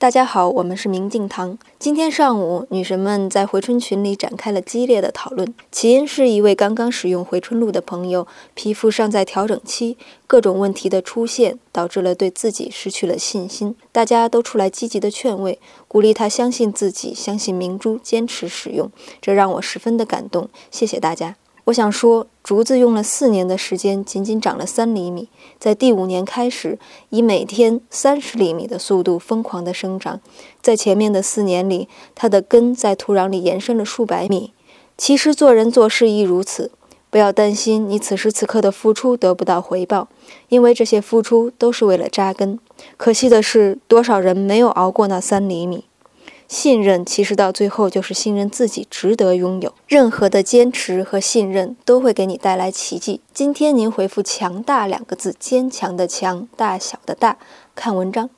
大家好，我们是明镜堂。今天上午，女神们在回春群里展开了激烈的讨论。起因是一位刚刚使用回春露的朋友，皮肤尚在调整期，各种问题的出现，导致了对自己失去了信心。大家都出来积极的劝慰，鼓励她相信自己，相信明珠，坚持使用。这让我十分的感动。谢谢大家。我想说，竹子用了四年的时间，仅仅长了三厘米，在第五年开始，以每天三十厘米的速度疯狂地生长。在前面的四年里，它的根在土壤里延伸了数百米。其实做人做事亦如此，不要担心你此时此刻的付出得不到回报，因为这些付出都是为了扎根。可惜的是，多少人没有熬过那三厘米。信任其实到最后就是信任自己值得拥有。任何的坚持和信任都会给你带来奇迹。今天您回复“强大”两个字，坚强的强，大小的大，看文章。